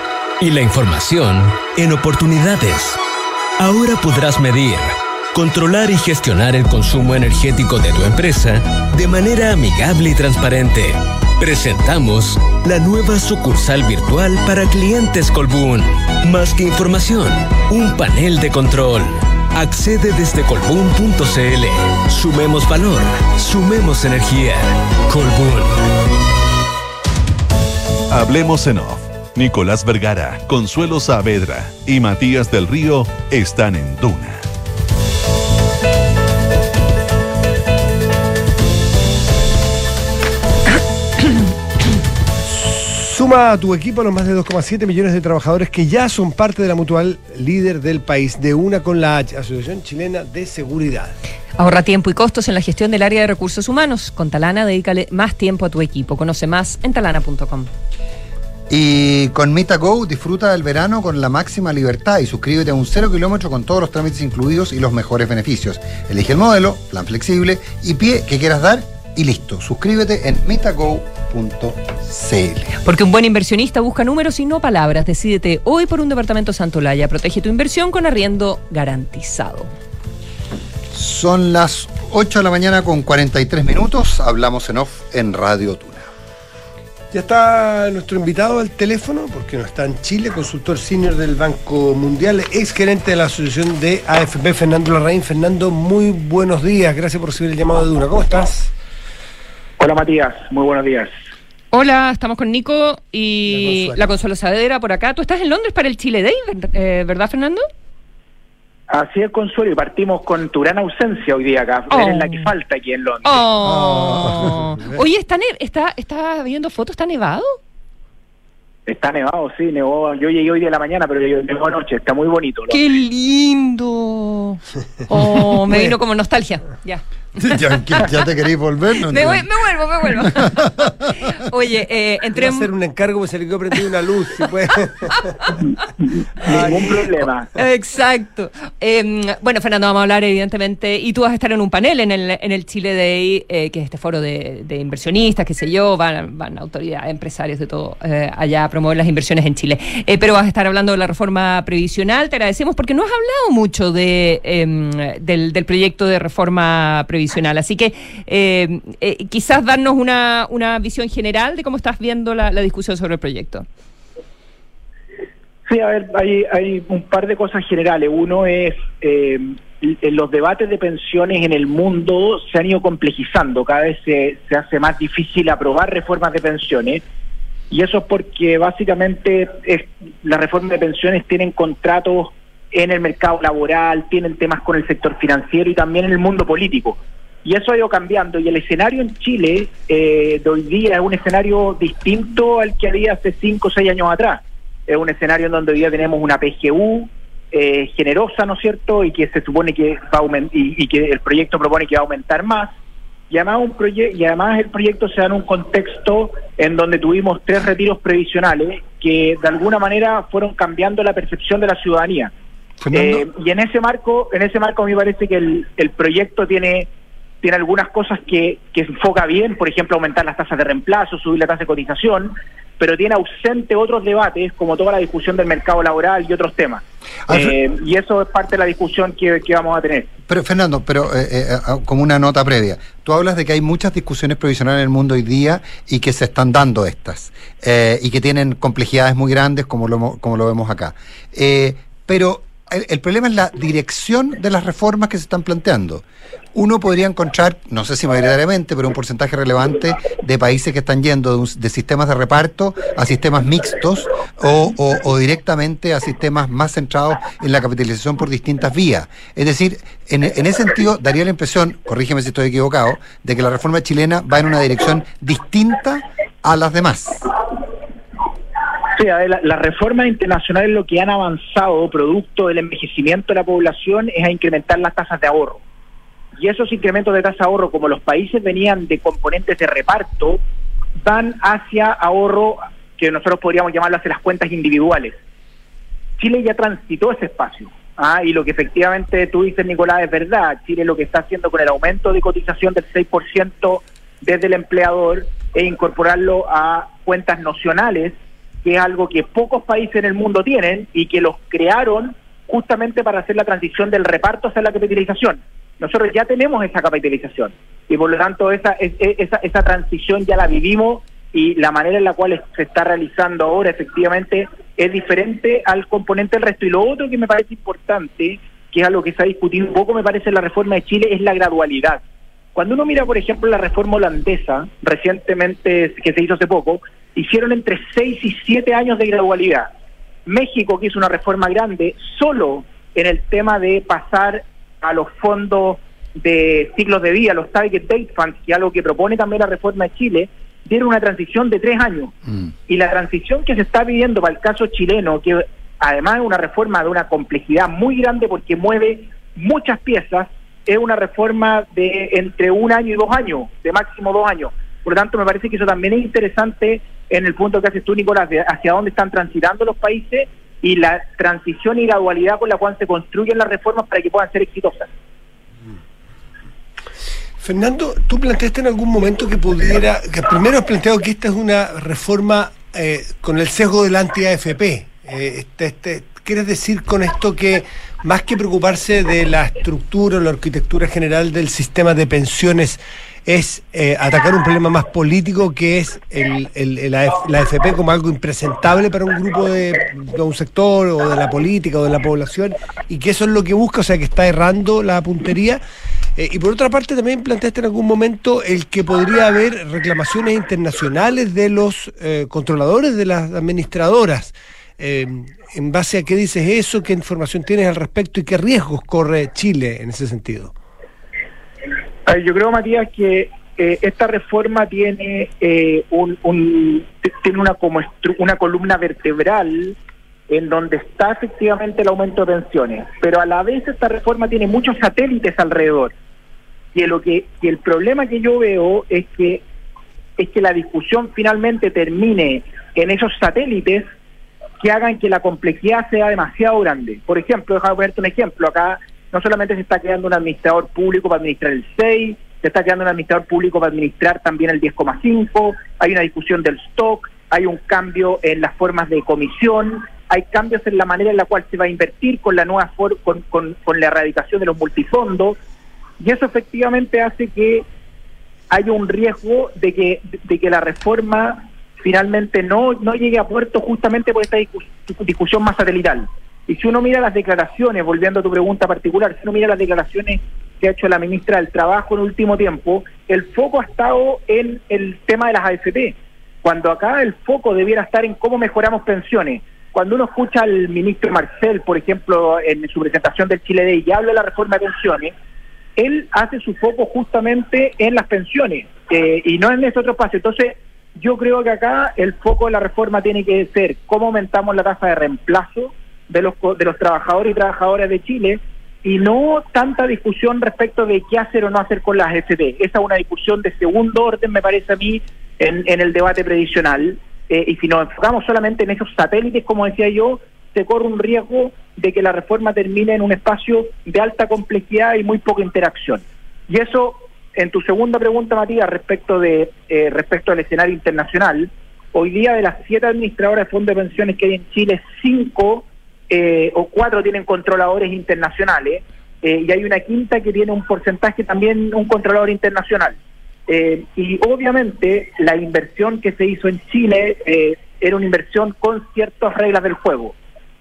y la información en oportunidades. Ahora podrás medir, controlar y gestionar el consumo energético de tu empresa de manera amigable y transparente. Presentamos la nueva sucursal virtual para clientes Colbún. Más que información, un panel de control. Accede desde colbún.cl. Sumemos valor, sumemos energía. Colbún. Hablemos en off. Nicolás Vergara, Consuelo Saavedra y Matías del Río están en Duna. Suma a tu equipo los más de 2,7 millones de trabajadores que ya son parte de la mutual líder del país, de una con la H, Asociación Chilena de Seguridad. Ahorra tiempo y costos en la gestión del área de recursos humanos. Con Talana, dedícale más tiempo a tu equipo. Conoce más en talana.com. Y con MitaGo disfruta del verano con la máxima libertad y suscríbete a un cero kilómetro con todos los trámites incluidos y los mejores beneficios. Elige el modelo, plan flexible y pie que quieras dar y listo. Suscríbete en mitago.cl. Porque un buen inversionista busca números y no palabras. Decídete hoy por un departamento Santolaya. Protege tu inversión con arriendo garantizado. Son las 8 de la mañana con 43 minutos. Hablamos en off en Radio Tuna. Ya está nuestro invitado al teléfono, porque no está en Chile, consultor senior del Banco Mundial, ex gerente de la asociación de AFP, Fernando Larraín. Fernando, muy buenos días, gracias por recibir el llamado de Duna. ¿Cómo estás? Hola Matías, muy buenos días. Hola, estamos con Nico y la Consuelo Saavedra por acá. Tú estás en Londres para el Chile Day, eh, ¿verdad Fernando? Así es, Consuelo, y partimos con tu gran ausencia hoy día acá. Eres la que falta aquí en Londres. Oh. Oye, ¿está, está, ¿está viendo fotos? ¿Está nevado? Está nevado, sí, nevó. Yo llegué hoy de la mañana, pero yo nevó anoche. Está muy bonito. ¡Qué lindo! Oh, me vino como nostalgia. Ya. ya, ya, te queréis volver. No me, me, vuelvo, me vuelvo. Oye, eh, entré. Voy a hacer un encargo, pues se le quedó prendida una luz. Si puede. Ningún problema. Exacto. Eh, bueno, Fernando, vamos a hablar, evidentemente. Y tú vas a estar en un panel en el, en el Chile Day, eh, que es este foro de, de, inversionistas, qué sé yo. Van, van autoridades, empresarios de todo eh, allá a promover las inversiones en Chile. Eh, pero vas a estar hablando de la reforma previsional. Te agradecemos porque no has hablado mucho de, em, del, del proyecto de reforma previsional Así que eh, eh, quizás darnos una, una, visión general de cómo estás viendo la, discusión sobre el proyecto. Sí, a ver, hay, hay un par de cosas generales. Uno es, eh, los debates de pensiones en el mundo se han ido complejizando, cada vez se, se hace más difícil aprobar reformas de pensiones. Y eso es porque básicamente las reformas de pensiones tienen contratos en el mercado laboral, tienen temas con el sector financiero y también en el mundo político. Y eso ha ido cambiando. Y el escenario en Chile eh, de hoy día es un escenario distinto al que había hace 5 o 6 años atrás. Es un escenario en donde hoy día tenemos una PGU eh, generosa, ¿no es cierto? Y que se supone que va a aumentar, y, que el proyecto propone que va a aumentar más. y además, un proye- y además el proyecto se da en un contexto en donde tuvimos tres retiros previsionales que de alguna manera fueron cambiando la percepción de la ciudadanía. Eh, y en ese marco, en ese marco a mí me parece que el, el proyecto tiene tiene algunas cosas que, que enfoca bien, por ejemplo, aumentar las tasas de reemplazo, subir la tasa de cotización, pero tiene ausente otros debates, como toda la discusión del mercado laboral y otros temas. Eh, y eso es parte de la discusión que, que vamos a tener. Pero Fernando, pero eh, eh, ah, como una nota previa, tú hablas de que hay muchas discusiones provisionales en el mundo hoy día y que se están dando estas eh, y que tienen complejidades muy grandes como lo, como lo vemos acá. Eh, pero el, problema es la dirección de las reformas que se están planteando. Uno podría encontrar, no sé si mayoritariamente, pero un porcentaje relevante de países que están yendo de, un- de sistemas de reparto a sistemas mixtos o directamente a sistemas más centrados en la capitalización por distintas vías. Es decir, en, en ese sentido, daría la impresión, corrígeme si estoy equivocado, de que la reforma chilena va en una dirección distinta a las demás. Sí, a ver, la- las reformas internacionales lo que han avanzado producto del envejecimiento de la población es a incrementar las tasas de ahorro. Y esos incrementos de tasa de ahorro, como los países venían de componentes de reparto, van hacia ahorro que nosotros podríamos llamarlo hacia las cuentas individuales. Chile ya transitó ese espacio. Ah, y lo que efectivamente tú dices, Nicolás, es verdad. Chile lo que está haciendo con el aumento de cotización del 6% desde el empleador e incorporarlo a cuentas nocionales, que es algo que pocos países en el mundo tienen y que los crearon justamente para hacer la transición del reparto hacia la capitalización. Nosotros ya tenemos esa capitalización y por lo tanto esa, es- es- esa, esa transición ya la vivimos y la manera en la cual se está realizando ahora efectivamente es diferente al componente del resto. Y lo otro que me parece importante, que es algo que se ha discutido un poco, me parece, en la reforma de Chile, es la gradualidad. Cuando uno mira, por ejemplo, la reforma holandesa, recientemente, que se hizo hace poco, hicieron entre 6 y 7 años de gradualidad. México, que hizo una reforma grande, solo en el tema de pasar a los fondos de ciclos de vida, los Target Date Funds, que es algo que propone también la reforma de Chile, dieron una transición de tres años. Y la transición que se está viviendo para el caso chileno, que además es una reforma de una complejidad muy grande porque mueve muchas piezas, es una reforma de entre un año y dos años, de máximo dos años. Por lo tanto, me parece que eso también es interesante en el punto que haces tú, Nicolás, de hacia dónde están transitando los países y la transición y gradualidad con la cual se construyen las reformas para que puedan ser exitosas. Fernando, tú planteaste en algún momento que pudiera, primero has planteado que esta es una reforma eh, con el sesgo del anti-AFP. Eh, este, este, ¿Quieres decir con esto que más que preocuparse de la estructura o la arquitectura general del sistema de pensiones, es eh, atacar un problema más político que es el, AF la AFP como algo impresentable para un grupo de, de un sector o de la política o de la población y que eso es lo que busca, o sea que está errando la puntería? Eh, y por otra parte, también planteaste en algún momento el que podría haber reclamaciones internacionales de los eh, controladores, de las administradoras. Eh, ¿En base a qué dices eso? ¿Qué información tienes al respecto y qué riesgos corre Chile en ese sentido? Yo creo, Matías, que eh, esta reforma tiene eh, un, tiene una como una columna vertebral en donde está efectivamente el aumento de pensiones, pero a la vez esta reforma tiene muchos satélites alrededor. Y lo que y el problema que yo veo es que es que la discusión finalmente termine en esos satélites que hagan que la complejidad sea demasiado grande. Por ejemplo, déjame ponerte un ejemplo. Acá no solamente se está creando un administrador público para administrar el 6, se está creando un administrador público para administrar también el 10,5, hay una discusión del stock, hay un cambio en las formas de comisión, hay cambios en la manera en la cual se va a invertir con la nueva for- con, la erradicación de los multifondos, y eso efectivamente hace que haya un riesgo de que, de que la reforma finalmente no, no llegue a puerto justamente por esta discus- discusión más satelital. Y si uno mira las declaraciones, volviendo a tu pregunta particular, si uno mira las declaraciones que ha hecho la ministra del Trabajo en último tiempo, el foco ha estado en el tema de las AFP, cuando acá el foco debiera estar en cómo mejoramos pensiones. Cuando uno escucha al ministro Marcel, por ejemplo, en su presentación del Chile Day y habla de la reforma de pensiones, él hace su foco justamente en las pensiones eh, y no en este otro espacio. Entonces, yo creo que acá el foco de la reforma tiene que ser cómo aumentamos la tasa de reemplazo de los de los trabajadores y trabajadoras de Chile y no tanta discusión respecto de qué hacer o no hacer con las AFP. Esa es una discusión de segundo orden, me parece a mí, en, en el debate previsional. Eh, y si nos enfocamos solamente en esos satélites, como decía yo, se corre un riesgo de que la reforma termine en un espacio de alta complejidad y muy poca interacción. Y eso, en tu segunda pregunta, Matías, respecto de eh, respecto al escenario internacional, hoy día de las siete administradoras de fondos de pensiones que hay en Chile, cinco eh, o cuatro tienen controladores internacionales eh, y hay una quinta que tiene un porcentaje también, un controlador internacional. y obviamente la inversión que se hizo en Chile era una inversión con ciertas reglas del juego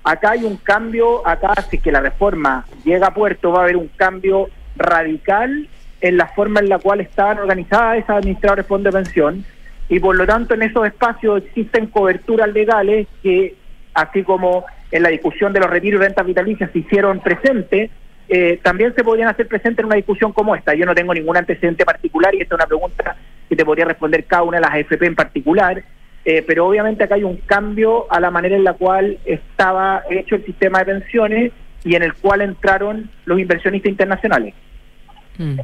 acá hay un cambio, acá si que la reforma llega a puerto va a haber un cambio radical en la forma en la cual están organizadas esas administradoras de fondos de pensión y por lo tanto en esos espacios existen coberturas legales que así como en la discusión de los retiros y rentas vitalicias se hicieron presentes, eh, también se podrían hacer presentes en una discusión como esta. Yo no tengo ningún antecedente particular y esta es una pregunta que te podría responder cada una de las AFP en particular. Eh, pero obviamente acá hay un cambio a la manera en la cual estaba hecho el sistema de pensiones y en el cual entraron los inversionistas internacionales. Mm.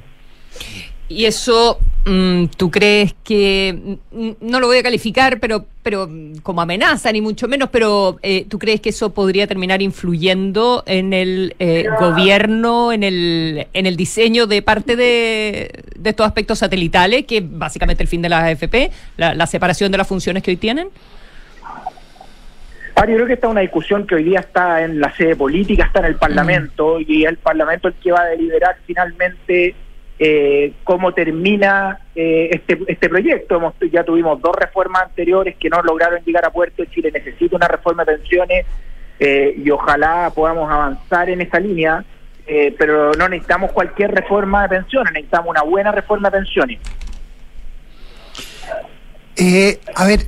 Y eso, mm, ¿tú crees que, mm, no lo voy a calificar, pero, pero como amenaza, ni mucho menos, pero eh, ¿tú crees que eso podría terminar influyendo en el eh, gobierno, en el, en el diseño de parte de, estos aspectos satelitales, que es básicamente el fin de la AFP, la, separación de las funciones que hoy tienen? Ah, yo creo que esta es una discusión que hoy día está en la sede política, está en el Parlamento, y el Parlamento es el que va a deliberar finalmente eh, cómo termina eh, este, este proyecto. Ya tuvimos dos reformas anteriores que no lograron llegar a puerto. Chile necesita una reforma de pensiones eh, y ojalá podamos avanzar en esa línea, eh, pero no necesitamos cualquier reforma de pensiones, necesitamos una buena reforma de pensiones. a ver,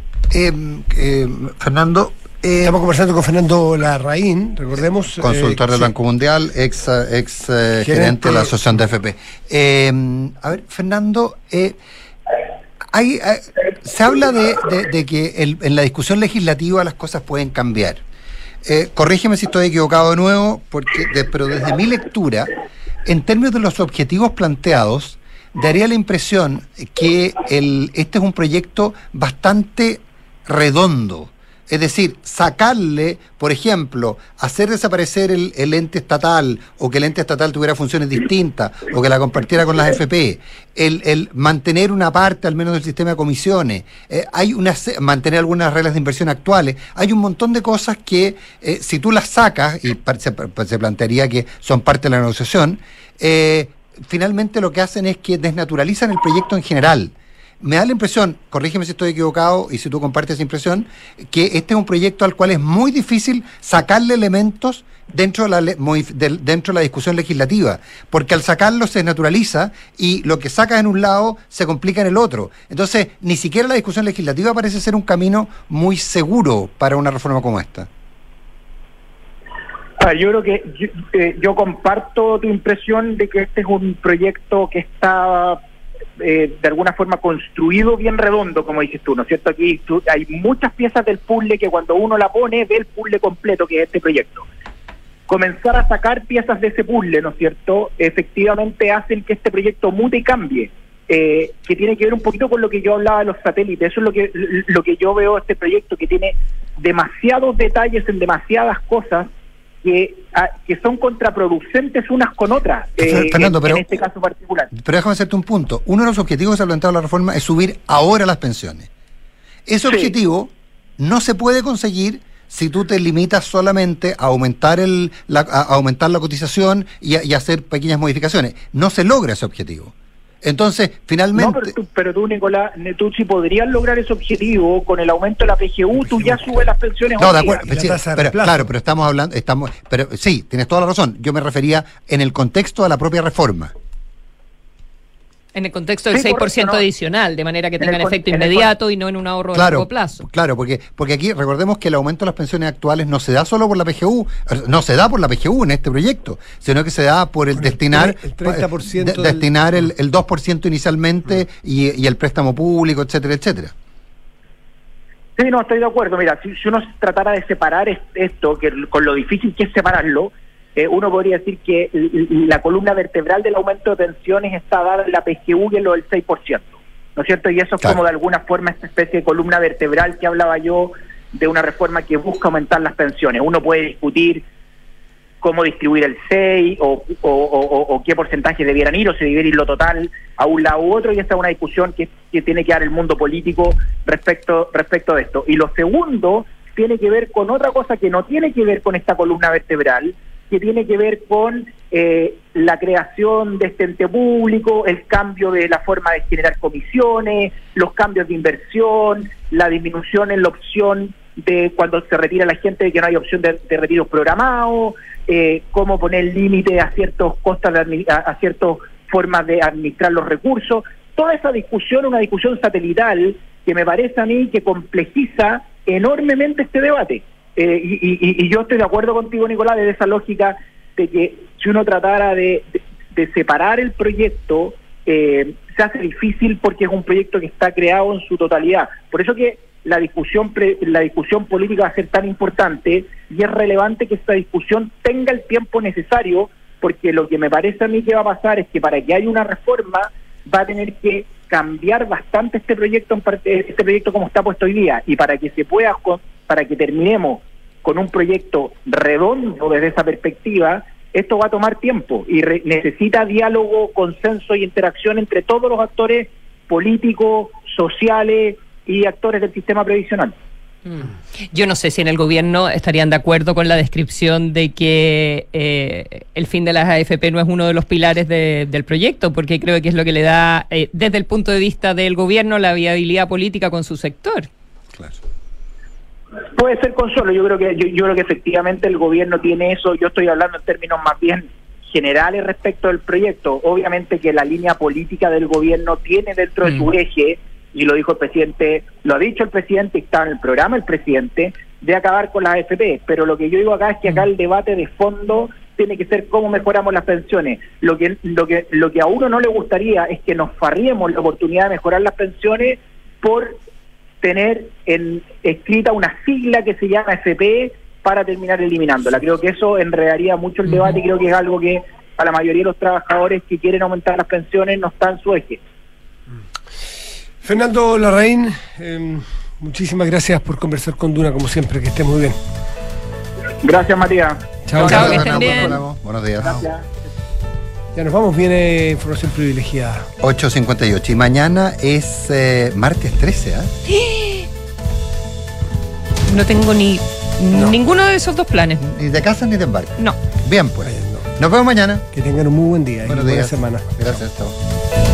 Fernando, eh, Estamos conversando con Fernando Larraín, recordemos. Eh, Consultor del Banco Mundial, ex, ex eh, gerente, de la Asociación de FP. a ver, Fernando, hay, se habla de, que en la discusión legislativa las cosas pueden cambiar. corrígeme si estoy equivocado de nuevo, porque pero desde mi lectura, en términos de los objetivos planteados, daría la impresión que el, este es un proyecto bastante redondo es decir, sacarle, por ejemplo, hacer desaparecer el, ente estatal o que el ente estatal tuviera funciones distintas o que la compartiera con las FP, el, mantener una parte al menos del sistema de comisiones, eh, hay una, mantener algunas reglas de inversión actuales, hay un montón de cosas que eh, si tú las sacas, y se, se, plantearía que son parte de la negociación, eh, finalmente lo que hacen es que desnaturalizan el proyecto en general me da la impresión, corrígeme si estoy equivocado y si tú compartes esa impresión, que este es un proyecto al cual es muy difícil sacarle elementos dentro de la, dentro de la discusión legislativa, porque al sacarlo se naturaliza y lo que sacas en un lado se complica en el otro. Entonces, ni siquiera la discusión legislativa parece ser un camino muy seguro para una reforma como esta. yo creo que eh, yo comparto tu impresión de que este es un proyecto que está eh, de alguna forma construido bien redondo, como dices tú, ¿no es cierto? Aquí hay muchas piezas del puzzle que cuando uno la pone ve el puzzle completo que es este proyecto. Comenzar a sacar piezas de ese puzzle, ¿no es cierto? Efectivamente hacen que este proyecto mute y cambie. Eh, que tiene que ver un poquito con lo que yo hablaba de los satélites. Eso es lo que, lo que yo veo este proyecto, que tiene demasiados detalles en demasiadas cosas que, ah, que son contraproducentes unas con otras, eh, Fernando, en, este caso particular. Pero déjame hacerte un punto. Uno de los objetivos que se ha planteado la reforma es subir ahora las pensiones. Ese objetivo no se puede conseguir si tú te limitas solamente a aumentar, el, la, aumentar la cotización y, y hacer pequeñas modificaciones. No se logra ese objetivo. Entonces, finalmente... No, pero tú, Nicolás, tú si podrías lograr ese objetivo con el aumento de la PGU, tú ya subes las pensiones. No, de acuerdo, pero, claro, pero estamos hablando, estamos, pero sí, tienes toda la razón. Yo me refería en el contexto de la propia reforma. En el contexto del 6% adicional, de manera que tengan efecto inmediato y no en un ahorro de largo plazo. Claro, porque, porque aquí recordemos que el aumento de las pensiones actuales no se da solo por la PGU, no se da por la PGU en este proyecto, sino que se da por el destinar el 30% destinar el, el 2% inicialmente y, y el préstamo público, etcétera, etcétera. Sí, no, estoy de acuerdo. Mira, si, si uno tratara de separar esto, que con lo difícil que es separarlo, eh, uno podría decir que la columna vertebral del aumento de pensiones está dada en la PGU y en lo del 6%. ¿No es cierto? Y eso es como de alguna forma esta especie de columna vertebral que hablaba yo de una reforma que busca aumentar las pensiones. Uno puede discutir cómo distribuir el 6 o, o, o- o qué porcentaje debieran ir o si debieran ir lo total a un lado u otro y esta es una discusión que, que tiene que dar el mundo político respecto, respecto de esto. Y lo segundo tiene que ver con otra cosa que no tiene que ver con esta columna vertebral, que tiene que ver con eh, la creación de este ente público, el cambio de la forma de generar comisiones, los cambios de inversión, la disminución en la opción de cuando se retira la gente de que no hay opción de, retiros programados, eh, cómo poner límite a ciertos costos, a, a ciertas formas de administrar los recursos. Toda esa discusión, una discusión satelital que me parece a mí que complejiza enormemente este debate. Eh, y, yo estoy de acuerdo contigo, Nicolás, de esa lógica de que si uno tratara de, separar el proyecto, eh, se hace difícil porque es un proyecto que está creado en su totalidad. Por eso que la discusión pre- la discusión política va a ser tan importante y es relevante que esta discusión tenga el tiempo necesario porque lo que me parece a mí que va a pasar es que para que haya una reforma va a tener que cambiar bastante este proyecto este proyecto como está puesto hoy día y para que se pueda para que terminemos con un proyecto redondo desde esa perspectiva esto va a tomar tiempo y re- necesita diálogo, consenso y interacción entre todos los actores políticos, sociales y actores del sistema previsional. Yo no sé si en el gobierno estarían de acuerdo con la descripción de que eh, el fin de las AFP no es uno de los pilares de- del proyecto, porque creo que es lo que le da, eh, desde el punto de vista del gobierno, la viabilidad política con su sector. Puede ser consuelo, yo creo que yo, yo creo que efectivamente el gobierno tiene eso, yo estoy hablando en términos más bien generales respecto del proyecto. Obviamente que la línea política del gobierno tiene dentro de su eje, y lo dijo el presidente, lo ha dicho el presidente, está en el programa el presidente, de acabar con las AFP. Pero lo que yo digo acá es que acá el debate de fondo tiene que ser cómo mejoramos las pensiones. Lo que, lo que, lo que a uno no le gustaría es que nos farriemos la oportunidad de mejorar las pensiones por tener en, escrita una sigla que se llama FP para terminar eliminándola. Creo que eso enredaría mucho el debate y creo que es algo que a la mayoría de los trabajadores que quieren aumentar las pensiones no está en su eje. Fernando Larraín, eh, muchísimas gracias por conversar con Duna, como siempre, que esté muy bien. Gracias, Matías. Chao, Chao, chao. que estén bien. Buenos días. Ya nos vamos, viene información privilegiada. 8.58. Y mañana es eh, martes 13, ¿ah? No tengo ni ninguno de esos dos planes. Ni de casa ni de embarque. No. Bien, pues. Nos vemos mañana. Que tengan un muy buen día y Buenos buena días. semana. Gracias, chao.